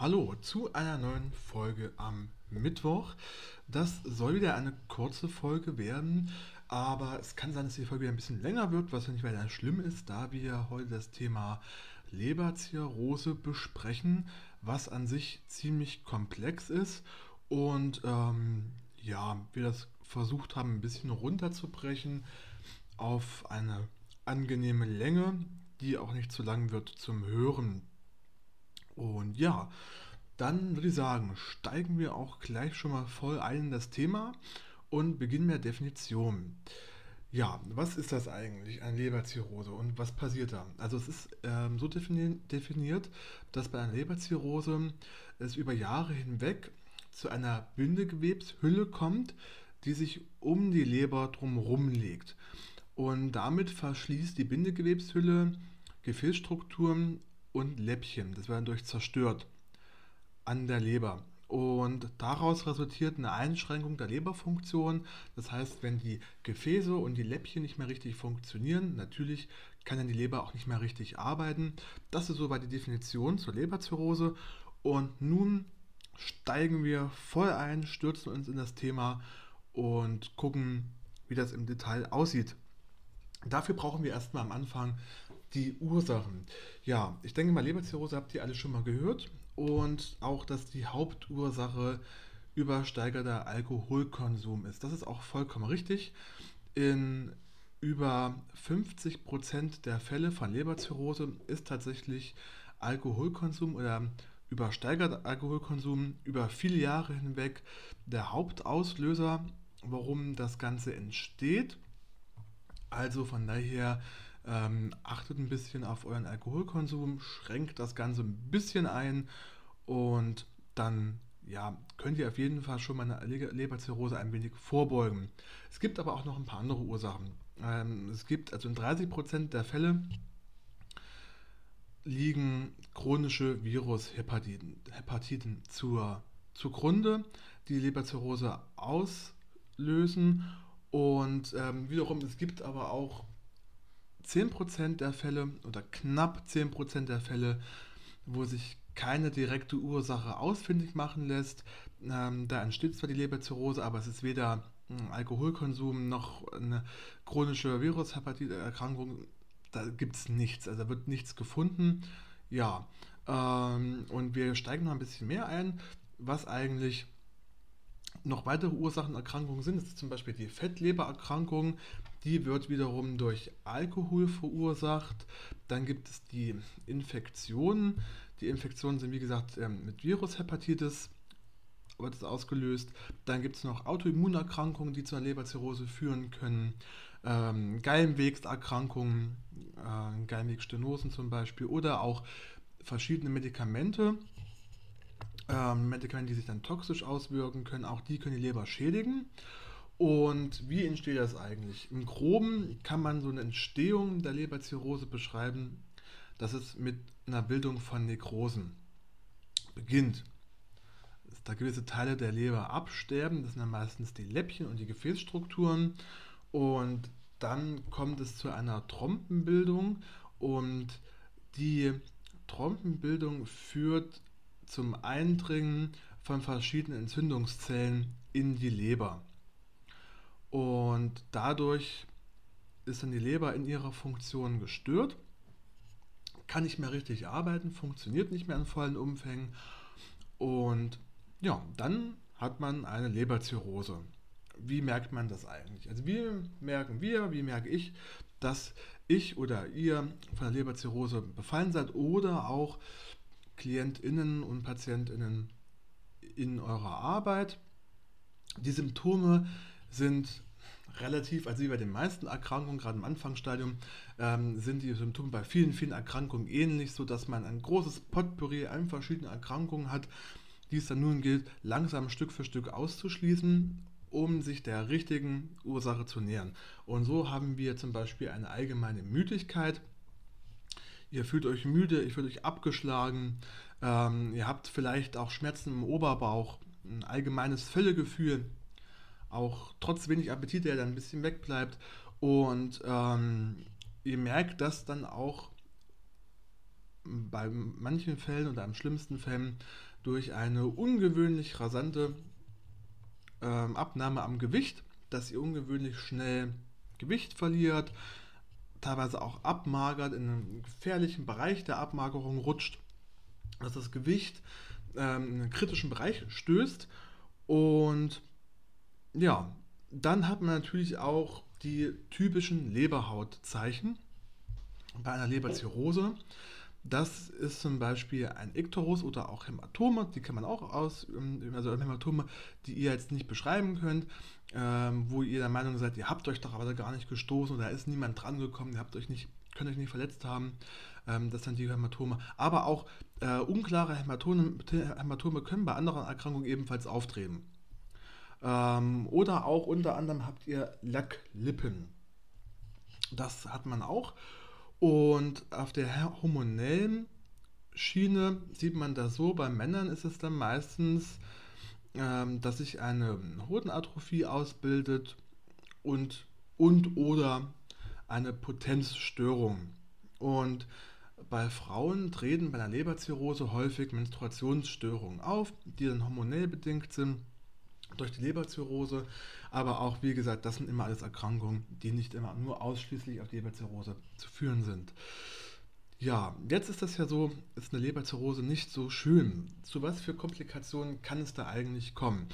Hallo zu einer neuen Folge am Mittwoch. Das soll wieder eine kurze Folge werden, aber es kann sein, dass die Folge wieder ein bisschen länger wird, was nicht weiter schlimm ist, da wir heute das Thema Leberzirrhose besprechen, was an sich ziemlich komplex ist und ähm, ja, wir das versucht haben, ein bisschen runterzubrechen auf eine angenehme Länge, die auch nicht zu lang wird zum Hören. Und ja, dann würde ich sagen, steigen wir auch gleich schon mal voll ein in das Thema und beginnen mit der Definition. Ja, was ist das eigentlich, eine Leberzirrhose und was passiert da? Also es ist ähm, so defini definiert, dass bei einer Leberzirrhose es über Jahre hinweg zu einer Bindegewebshülle kommt, die sich um die Leber drumherum legt. Und damit verschließt die Bindegewebshülle Gefäßstrukturen und Läppchen. Das werden durch zerstört an der Leber. Und daraus resultiert eine Einschränkung der Leberfunktion. Das heißt, wenn die Gefäße und die Läppchen nicht mehr richtig funktionieren, natürlich kann dann die Leber auch nicht mehr richtig arbeiten. Das ist soweit die Definition zur Leberzirrhose. Und nun steigen wir voll ein, stürzen uns in das Thema und gucken, wie das im Detail aussieht. Dafür brauchen wir erstmal am Anfang die Ursachen. Ja, ich denke mal, Leberzirrhose habt ihr alle schon mal gehört und auch, dass die Hauptursache übersteigerter Alkoholkonsum ist. Das ist auch vollkommen richtig. In über 50 Prozent der Fälle von Leberzirrhose ist tatsächlich Alkoholkonsum oder übersteigerter Alkoholkonsum über viele Jahre hinweg der Hauptauslöser, warum das Ganze entsteht. Also von daher ähm, achtet ein bisschen auf euren Alkoholkonsum, schränkt das Ganze ein bisschen ein und dann ja, könnt ihr auf jeden Fall schon mal eine Leberzirrhose ein wenig vorbeugen. Es gibt aber auch noch ein paar andere Ursachen. Ähm, es gibt also in 30% der Fälle liegen chronische Virushepatiten Hepatiten zur, zugrunde, die Leberzirrhose auslösen. Und ähm, wiederum, es gibt aber auch 10% der Fälle oder knapp 10% der Fälle, wo sich keine direkte Ursache ausfindig machen lässt. Ähm, da entsteht zwar die Leberzirrhose, aber es ist weder Alkoholkonsum noch eine chronische Virushepatiterkrankung. Da gibt es nichts, also wird nichts gefunden. Ja, ähm, und wir steigen noch ein bisschen mehr ein, was eigentlich noch weitere Ursachenerkrankungen sind. Das ist zum Beispiel die Fettlebererkrankung. Die wird wiederum durch Alkohol verursacht. Dann gibt es die Infektionen. Die Infektionen sind wie gesagt ähm, mit Virushepatitis wird es ausgelöst. Dann gibt es noch Autoimmunerkrankungen, die zu einer Leberzirrhose führen können. Ähm, Gallenwegserkrankungen, äh, Gallenwegstenosen zum Beispiel oder auch verschiedene Medikamente, ähm, Medikamente, die sich dann toxisch auswirken können, auch die können die Leber schädigen. Und wie entsteht das eigentlich? Im Groben kann man so eine Entstehung der Leberzirrhose beschreiben, dass es mit einer Bildung von Nekrosen beginnt. Dass da gewisse Teile der Leber absterben, das sind dann meistens die Läppchen und die Gefäßstrukturen. Und dann kommt es zu einer Trompenbildung und die Trompenbildung führt zum Eindringen von verschiedenen Entzündungszellen in die Leber. Und dadurch ist dann die Leber in ihrer Funktion gestört, kann nicht mehr richtig arbeiten, funktioniert nicht mehr in vollen Umfängen. Und ja, dann hat man eine Leberzirrhose. Wie merkt man das eigentlich? Also wie merken wir, wie merke ich, dass ich oder ihr von der Leberzirrhose befallen seid oder auch KlientInnen und PatientInnen in eurer Arbeit. Die Symptome sind relativ, also wie bei den meisten Erkrankungen, gerade im Anfangsstadium, ähm, sind die Symptome bei vielen, vielen Erkrankungen ähnlich, sodass man ein großes Potpourri an verschiedenen Erkrankungen hat, die es dann nun gilt, langsam Stück für Stück auszuschließen, um sich der richtigen Ursache zu nähern. Und so haben wir zum Beispiel eine allgemeine Müdigkeit, ihr fühlt euch müde, ihr fühlt euch abgeschlagen, ähm, ihr habt vielleicht auch Schmerzen im Oberbauch, ein allgemeines Völlegefühl, auch trotz wenig Appetit, der dann ein bisschen wegbleibt. Und ähm, ihr merkt, dass dann auch bei manchen Fällen oder am schlimmsten Fällen durch eine ungewöhnlich rasante ähm, Abnahme am Gewicht, dass ihr ungewöhnlich schnell Gewicht verliert, teilweise auch abmagert, in einen gefährlichen Bereich der Abmagerung rutscht, dass das Gewicht ähm, in einen kritischen Bereich stößt und ja, dann hat man natürlich auch die typischen Leberhautzeichen bei einer Leberzirrhose. Das ist zum Beispiel ein Ikterus oder auch Hämatome, die kann man auch aus, ähm, also Hämatome, die ihr jetzt nicht beschreiben könnt, ähm, wo ihr der Meinung seid, ihr habt euch doch aber gar nicht gestoßen oder da ist niemand dran gekommen, ihr habt euch nicht, könnt euch nicht verletzt haben. Ähm, das sind die Hämatome. Aber auch äh, unklare Hämatome, Hämatome können bei anderen Erkrankungen ebenfalls auftreten. Ähm, oder auch unter anderem habt ihr Lacklippen. Das hat man auch. Und auf der hormonellen Schiene sieht man das so, bei Männern ist es dann meistens, ähm, dass sich eine Hodenatrophie ausbildet und, und oder eine Potenzstörung. Und bei Frauen treten bei einer Leberzirrhose häufig Menstruationsstörungen auf, die dann hormonell bedingt sind durch die Leberzirrhose. Aber auch, wie gesagt, das sind immer alles Erkrankungen, die nicht immer nur ausschließlich auf die Leberzirrhose zu führen sind. Ja, jetzt ist das ja so, ist eine Leberzirrhose nicht so schön. Zu was für Komplikationen kann es da eigentlich kommen?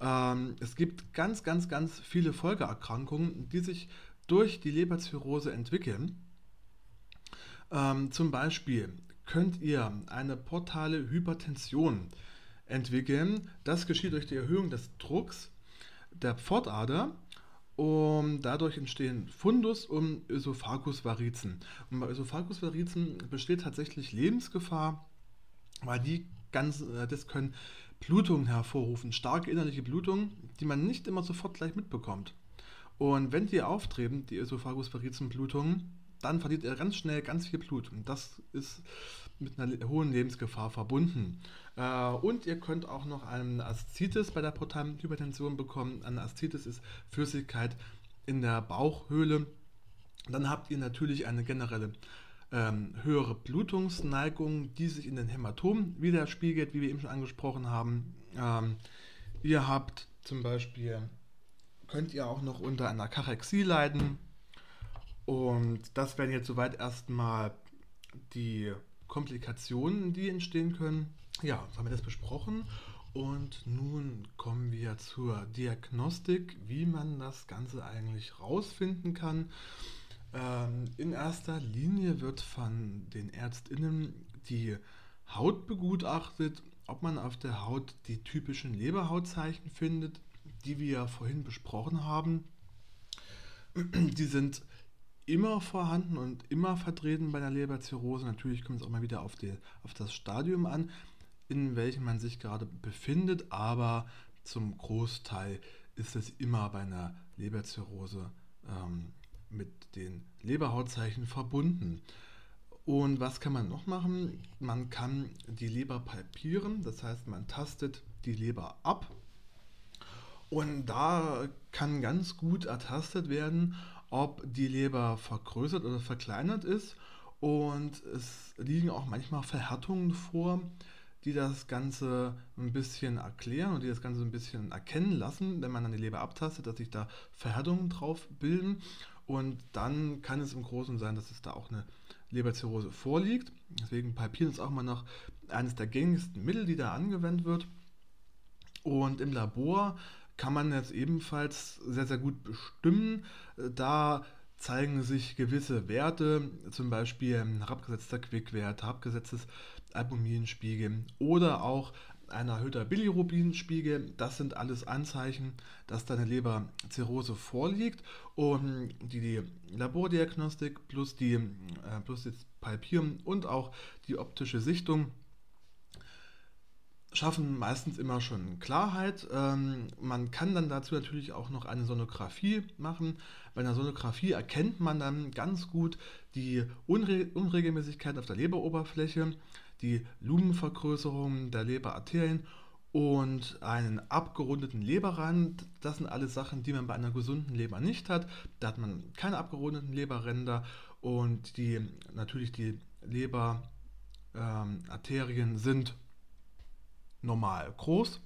Ähm, es gibt ganz, ganz, ganz viele Folgeerkrankungen, die sich durch die Leberzirrhose entwickeln. Ähm, zum Beispiel könnt ihr eine portale Hypertension entwickeln. Das geschieht durch die Erhöhung des Drucks der Pfortader und dadurch entstehen Fundus und Ösophagusvarizen. Und bei Ösophagusvarizen besteht tatsächlich Lebensgefahr, weil die ganz, äh, das können Blutungen hervorrufen, starke innerliche Blutungen, die man nicht immer sofort gleich mitbekommt. Und wenn die auftreten, die Ösophagusvarizenblutungen, dann verliert er ganz schnell ganz viel Blut. Und das ist mit einer hohen Lebensgefahr verbunden. Äh, und ihr könnt auch noch eine Aszites bei der portalen Hypertension bekommen. Eine Aszites ist Flüssigkeit in der Bauchhöhle. Dann habt ihr natürlich eine generelle ähm, höhere Blutungsneigung, die sich in den Hämatomen widerspiegelt, wie wir eben schon angesprochen haben. Ähm, ihr habt zum Beispiel, könnt ihr auch noch unter einer Kachexie leiden. Und das wären jetzt soweit erstmal die Komplikationen, die entstehen können. Ja, haben wir das besprochen. Und nun kommen wir zur Diagnostik, wie man das Ganze eigentlich rausfinden kann. Ähm, in erster Linie wird von den Ärztinnen die Haut begutachtet, ob man auf der Haut die typischen Leberhautzeichen findet, die wir vorhin besprochen haben. Die sind immer vorhanden und immer vertreten bei der Leberzirrhose. Natürlich kommt es auch mal wieder auf, die, auf das Stadium an, in welchem man sich gerade befindet, aber zum Großteil ist es immer bei einer Leberzirrhose ähm, mit den Leberhautzeichen verbunden. Und was kann man noch machen? Man kann die Leber palpieren, das heißt, man tastet die Leber ab. Und da kann ganz gut ertastet werden, ob die Leber vergrößert oder verkleinert ist. Und es liegen auch manchmal Verhärtungen vor, die das Ganze ein bisschen erklären und die das Ganze ein bisschen erkennen lassen, wenn man dann die Leber abtastet, dass sich da Verhärtungen drauf bilden. Und dann kann es im Großen sein, dass es da auch eine Leberzirrhose vorliegt. Deswegen Palpieren ist auch mal noch eines der gängigsten Mittel, die da angewendet wird. Und im Labor kann man jetzt ebenfalls sehr, sehr gut bestimmen. Da zeigen sich gewisse Werte, zum Beispiel herabgesetzter Quickwert, herabgesetztes Albuminspiegel oder auch ein erhöhter Bilirubinspiegel. Das sind alles Anzeichen, dass deine Leberzirrhose vorliegt. Und die, die Labordiagnostik plus, die, äh, plus das Palpieren und auch die optische Sichtung schaffen meistens immer schon Klarheit. Ähm, man kann dann dazu natürlich auch noch eine Sonographie machen. Bei einer Sonographie erkennt man dann ganz gut die Unre Unregelmäßigkeiten auf der Leberoberfläche, die Lumenvergrößerung der Leberarterien und einen abgerundeten Leberrand. Das sind alles Sachen, die man bei einer gesunden Leber nicht hat. Da hat man keine abgerundeten Leberränder und die natürlich die Leberarterien ähm, sind normal groß.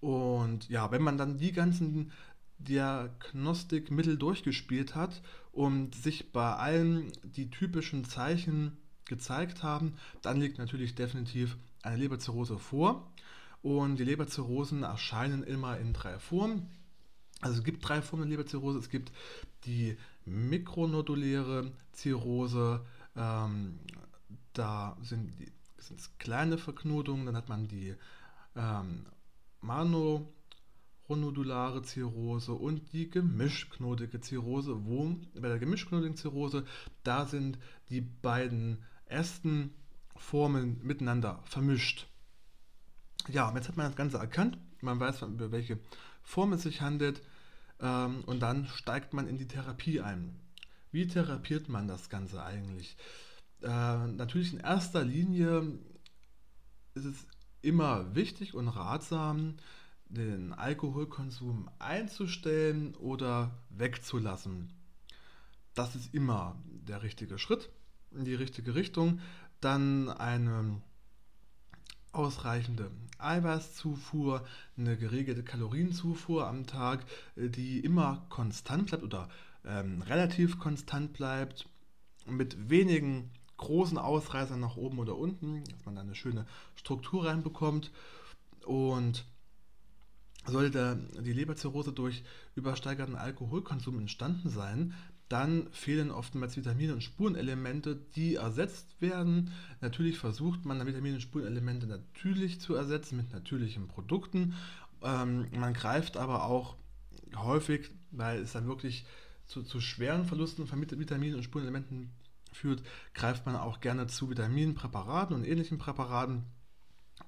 Und ja, wenn man dann die ganzen Diagnostikmittel durchgespielt hat und sich bei allen die typischen Zeichen gezeigt haben, dann liegt natürlich definitiv eine Leberzirrhose vor. Und die Leberzirrhosen erscheinen immer in drei Formen. Also es gibt drei Formen der Leberzirrhose. Es gibt die mikronoduläre Zirrhose. Ähm, da sind es kleine Verknotungen. Dann hat man die ähm, Manoronodulare Zirrhose und die gemischknotige Zirrhose, wo bei der gemischknotigen Zirrhose, da sind die beiden ersten Formen miteinander vermischt. Ja, jetzt hat man das Ganze erkannt, man weiß, über welche Form es sich handelt ähm, und dann steigt man in die Therapie ein. Wie therapiert man das Ganze eigentlich? Äh, natürlich in erster Linie ist es immer wichtig und ratsam, den Alkoholkonsum einzustellen oder wegzulassen. Das ist immer der richtige Schritt in die richtige Richtung. Dann eine ausreichende Eiweißzufuhr, eine geregelte Kalorienzufuhr am Tag, die immer konstant bleibt oder ähm, relativ konstant bleibt, mit wenigen großen Ausreißern nach oben oder unten, dass man da eine schöne Struktur reinbekommt. Und sollte die Leberzirrhose durch übersteigerten Alkoholkonsum entstanden sein, dann fehlen oftmals Vitamine und Spurenelemente, die ersetzt werden. Natürlich versucht man Vitamine und Spurenelemente natürlich zu ersetzen mit natürlichen Produkten. Ähm, man greift aber auch häufig, weil es dann wirklich zu, zu schweren Verlusten von Vitaminen und Spurenelementen führt, greift man auch gerne zu Vitaminpräparaten und ähnlichen Präparaten,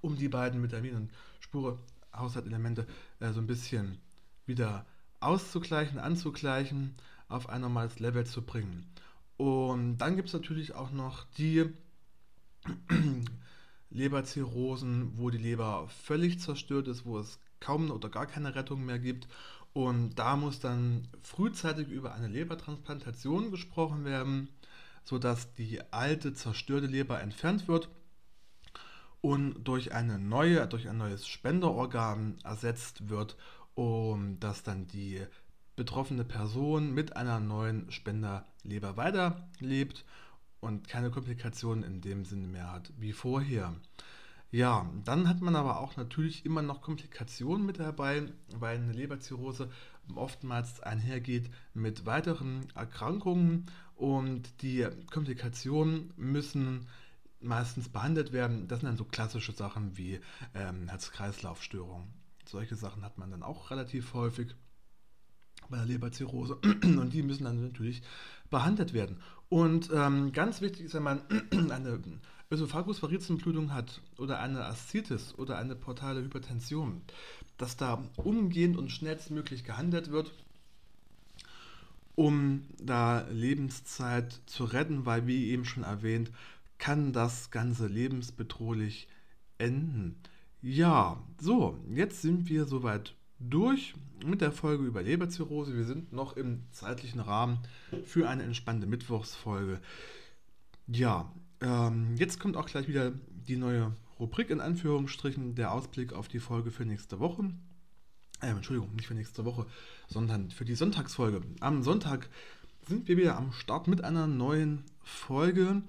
um die beiden Vitamin- und Spurehaushaltelemente äh, so ein bisschen wieder auszugleichen, anzugleichen auf ein normales Level zu bringen. Und dann gibt es natürlich auch noch die Leberzirrhosen, wo die Leber völlig zerstört ist, wo es kaum oder gar keine Rettung mehr gibt. Und da muss dann frühzeitig über eine Lebertransplantation gesprochen werden, sodass die alte zerstörte Leber entfernt wird und durch eine neue, durch ein neues Spenderorgan ersetzt wird, um dass dann die betroffene Person mit einer neuen Spenderleber weiterlebt und keine Komplikationen in dem Sinne mehr hat wie vorher. Ja, dann hat man aber auch natürlich immer noch Komplikationen mit dabei, weil eine Leberzirrhose oftmals einhergeht mit weiteren Erkrankungen und die Komplikationen müssen meistens behandelt werden. Das sind dann so klassische Sachen wie ähm, Herz-Kreislauf-Störungen. Solche Sachen hat man dann auch relativ häufig bei der Leberzirrhose und die müssen dann natürlich behandelt werden. Und ähm, ganz wichtig ist, wenn man eine Ösophagusvarizenblutung hat oder eine Aszitis oder eine portale Hypertension, dass da umgehend und schnellstmöglich gehandelt wird, um da Lebenszeit zu retten, weil wie eben schon erwähnt, kann das Ganze lebensbedrohlich enden. Ja, so, jetzt sind wir soweit durch mit der Folge über Leberzirrhose. Wir sind noch im zeitlichen Rahmen für eine entspannte Mittwochsfolge. Ja, ähm, jetzt kommt auch gleich wieder die neue Rubrik in Anführungsstrichen, der Ausblick auf die Folge für nächste Woche. Äh, Entschuldigung, nicht für nächste Woche, sondern für die Sonntagsfolge. Am Sonntag sind wir wieder am Start mit einer neuen Folge.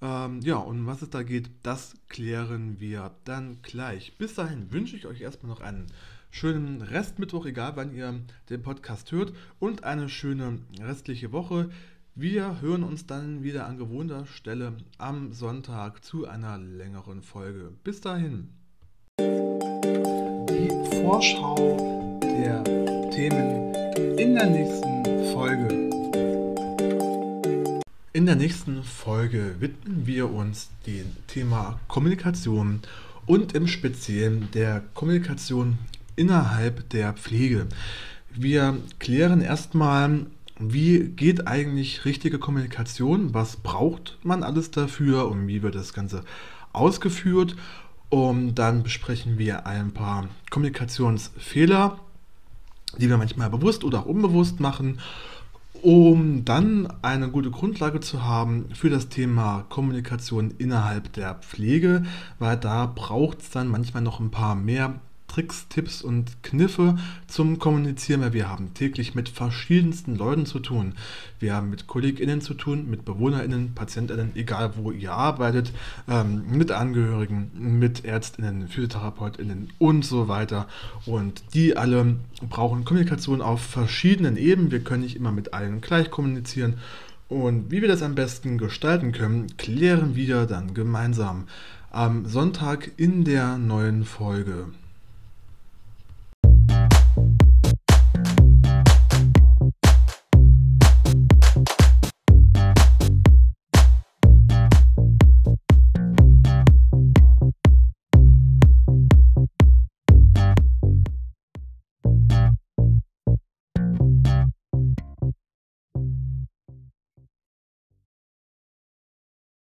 Ähm, ja, und was es da geht, das klären wir dann gleich. Bis dahin wünsche ich euch erstmal noch einen schönen Restmittwoch, egal wann ihr den Podcast hört, und eine schöne restliche Woche. Wir hören uns dann wieder an gewohnter Stelle am Sonntag zu einer längeren Folge. Bis dahin. Die Vorschau der Themen in der nächsten Folge. In der nächsten Folge widmen wir uns dem Thema Kommunikation und im Speziellen der Kommunikation innerhalb der Pflege. Wir klären erstmal, wie geht eigentlich richtige Kommunikation, was braucht man alles dafür und wie wird das Ganze ausgeführt. Und dann besprechen wir ein paar Kommunikationsfehler, die wir manchmal bewusst oder auch unbewusst machen. um dann eine gute Grundlage zu haben für das Thema Kommunikation innerhalb der Pflege, weil da braucht es dann manchmal noch ein paar mehr Tricks, Tipps und Kniffe zum Kommunizieren, weil wir haben täglich mit verschiedensten Leuten zu tun. Wir haben mit KollegInnen zu tun, mit BewohnerInnen, PatientInnen, egal wo ihr arbeitet, ähm, mit Angehörigen, mit ÄrztInnen, PhysiotherapeutInnen und so weiter. Und die alle brauchen Kommunikation auf verschiedenen Ebenen. Wir können nicht immer mit allen gleich kommunizieren. Und wie wir das am besten gestalten können, klären wir dann gemeinsam am Sonntag in der neuen Folge.